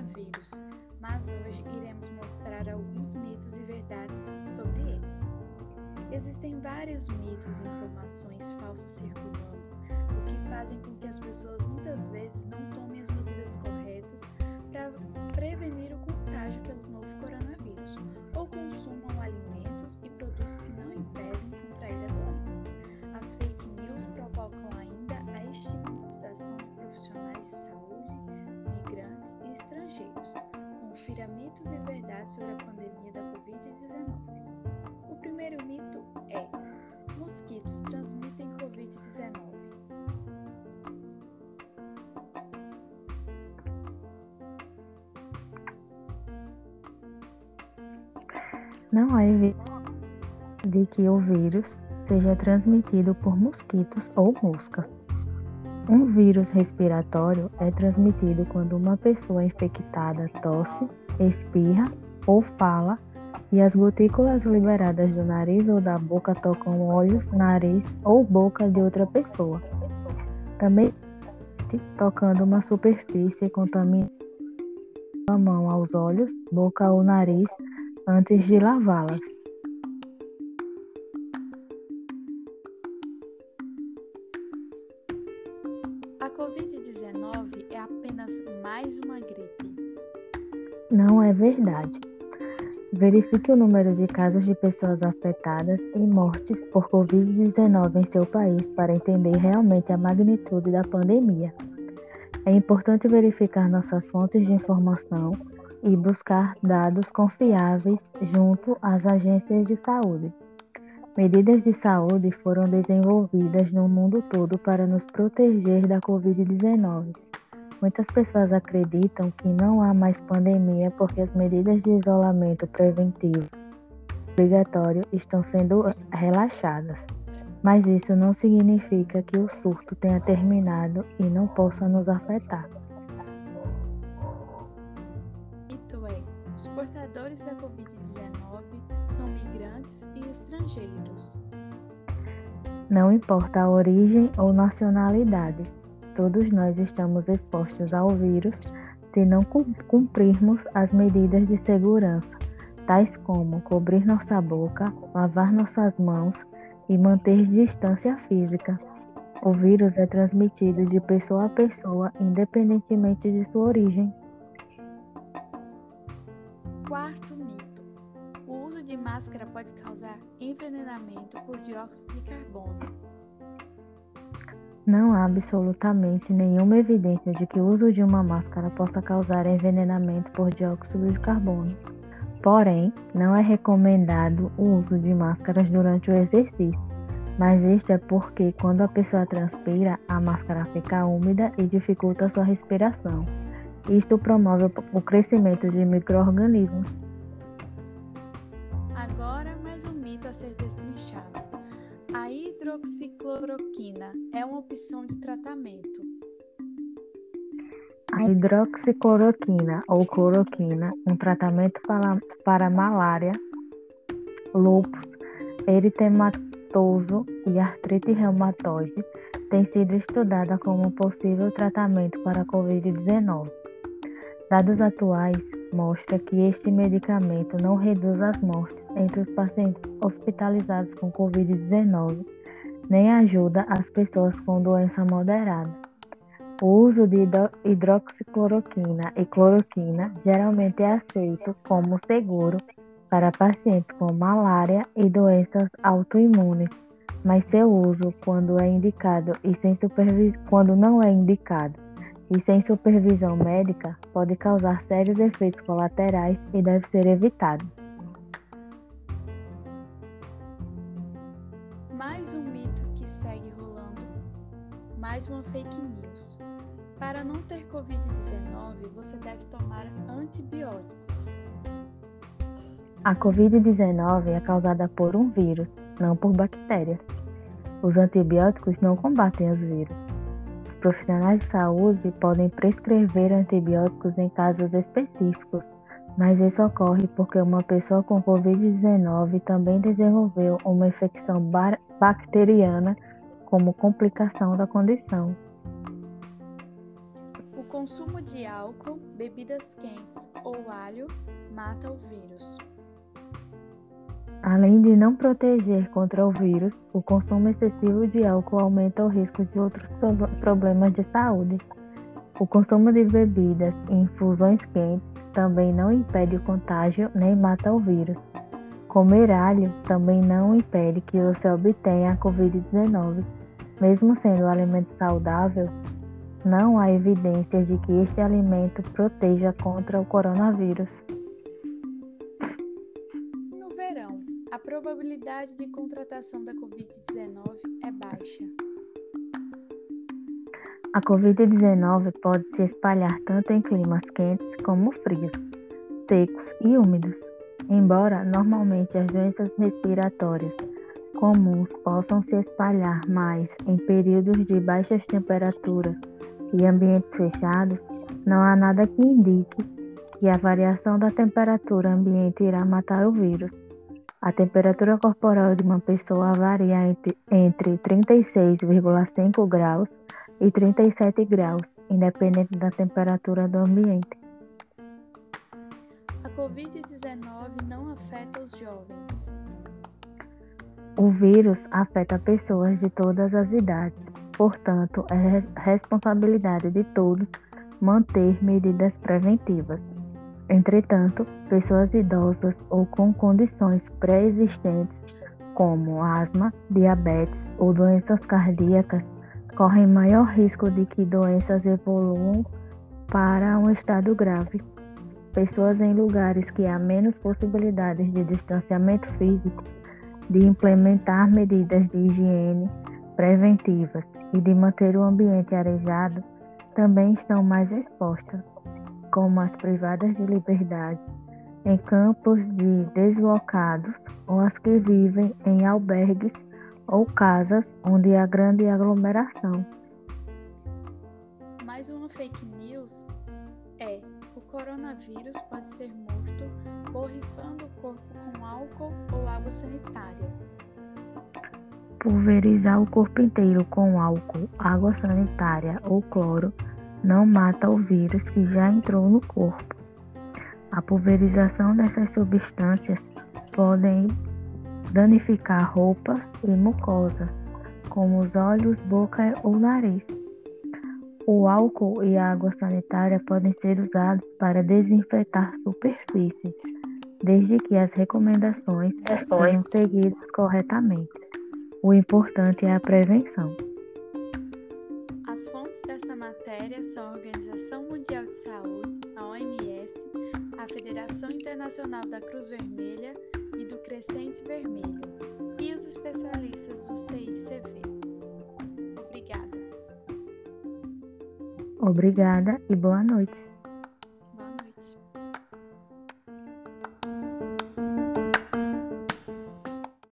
coronavírus, mas hoje iremos mostrar alguns mitos e verdades sobre ele. Existem vários mitos e informações falsas circulando, o que fazem com que as pessoas muitas vezes não mitos e verdades sobre a pandemia da Covid-19. O primeiro mito é: mosquitos transmitem Covid-19. Não há evidência de que o vírus seja transmitido por mosquitos ou moscas. Um vírus respiratório é transmitido quando uma pessoa infectada tosse, espirra ou fala e as gotículas liberadas do nariz ou da boca tocam olhos, nariz ou boca de outra pessoa. Também tocando uma superfície contaminada a mão aos olhos, boca ou nariz antes de lavá-las. Verdade. Verifique o número de casos de pessoas afetadas e mortes por Covid-19 em seu país para entender realmente a magnitude da pandemia. É importante verificar nossas fontes de informação e buscar dados confiáveis junto às agências de saúde. Medidas de saúde foram desenvolvidas no mundo todo para nos proteger da Covid-19. Muitas pessoas acreditam que não há mais pandemia porque as medidas de isolamento preventivo obrigatório estão sendo relaxadas. Mas isso não significa que o surto tenha terminado e não possa nos afetar. Os portadores da Covid-19 são migrantes e estrangeiros. Não importa a origem ou nacionalidade, todos nós estamos expostos ao vírus se não cumprirmos as medidas de segurança, tais como cobrir nossa boca, lavar nossas mãos e manter distância física. O vírus é transmitido de pessoa a pessoa, independentemente de sua origem. Quarto mito: o uso de máscara pode causar envenenamento por dióxido de carbono. Não há absolutamente nenhuma evidência de que o uso de uma máscara possa causar envenenamento por dióxido de carbono. Porém, não é recomendado o uso de máscaras durante o exercício, mas isto é porque quando a pessoa transpira, a máscara fica úmida e dificulta sua respiração. Isto promove o crescimento de microorganismos. Agora, mais um mito a ser destrinchado. A hidroxicloroquina é uma opção de tratamento. A hidroxicloroquina ou cloroquina, um tratamento para, para malária, lúpus, eritematoso e artrite reumatoide, tem sido estudada como possível tratamento para a Covid-19. Dados atuais mostram que este medicamento não reduz as mortes entre os pacientes hospitalizados com Covid-19, nem ajuda as pessoas com doença moderada. O uso de hidroxicloroquina e cloroquina geralmente é aceito como seguro para pacientes com malária e doenças autoimunes, mas seu uso, quando é indicado e sem quando não é indicado e sem supervisão médica pode causar sérios efeitos colaterais e deve ser evitado. Mais um mito que segue rolando. Mais uma fake news. Para não ter Covid-19, você deve tomar antibióticos. A Covid-19 é causada por um vírus, não por bactérias. Os antibióticos não combatem os vírus profissionais de saúde podem prescrever antibióticos em casos específicos, mas isso ocorre porque uma pessoa com Covid-19 também desenvolveu uma infecção bacteriana como complicação da condição. O consumo de álcool, bebidas quentes ou alho mata o vírus. Além de não proteger contra o vírus, o consumo excessivo de álcool aumenta o risco de outros problemas de saúde. O consumo de bebidas e infusões quentes também não impede o contágio nem mata o vírus. Comer alho também não impede que você obtenha a Covid-19. Mesmo sendo um alimento saudável, não há evidências de que este alimento proteja contra o coronavírus. No verão, a probabilidade de contratação da Covid-19 é baixa. A Covid-19 pode se espalhar tanto em climas quentes como frios, secos e úmidos. Embora normalmente as doenças respiratórias comuns possam se espalhar mais em períodos de baixas temperaturas e ambientes fechados, não há nada que indique que a variação da temperatura ambiente irá matar o vírus. A temperatura corporal de uma pessoa varia entre, entre 36,5 graus e 37 graus, independente da temperatura do ambiente. A Covid-19 não afeta os jovens. O vírus afeta pessoas de todas as idades, portanto, é responsabilidade de todos manter medidas preventivas. Entretanto, pessoas idosas ou com condições pré-existentes, como asma, diabetes ou doenças cardíacas, correm maior risco de que doenças evoluam para um estado grave. Pessoas em lugares que há menos possibilidades de distanciamento físico, de implementar medidas de higiene preventivas e de manter o ambiente arejado também estão mais expostas, como as privadas de liberdade, em campos de deslocados ou as que vivem em albergues ou casas onde há grande aglomeração. Mais uma fake news coronavírus pode ser morto borrifando o corpo com álcool ou água sanitária. Pulverizar o corpo inteiro com álcool, água sanitária ou cloro não mata o vírus que já entrou no corpo. A pulverização dessas substâncias podem danificar roupas e mucosas, como os olhos, boca ou nariz. O álcool e a água sanitária podem ser usados para desinfetar superfícies, desde que as recomendações sejam seguidas corretamente. O importante é a prevenção. As fontes dessa matéria são a Organização Mundial de Saúde, a OMS, a Federação Internacional da Cruz Vermelha e do Crescente Vermelho, e os especialistas do CICV. Obrigada e boa noite.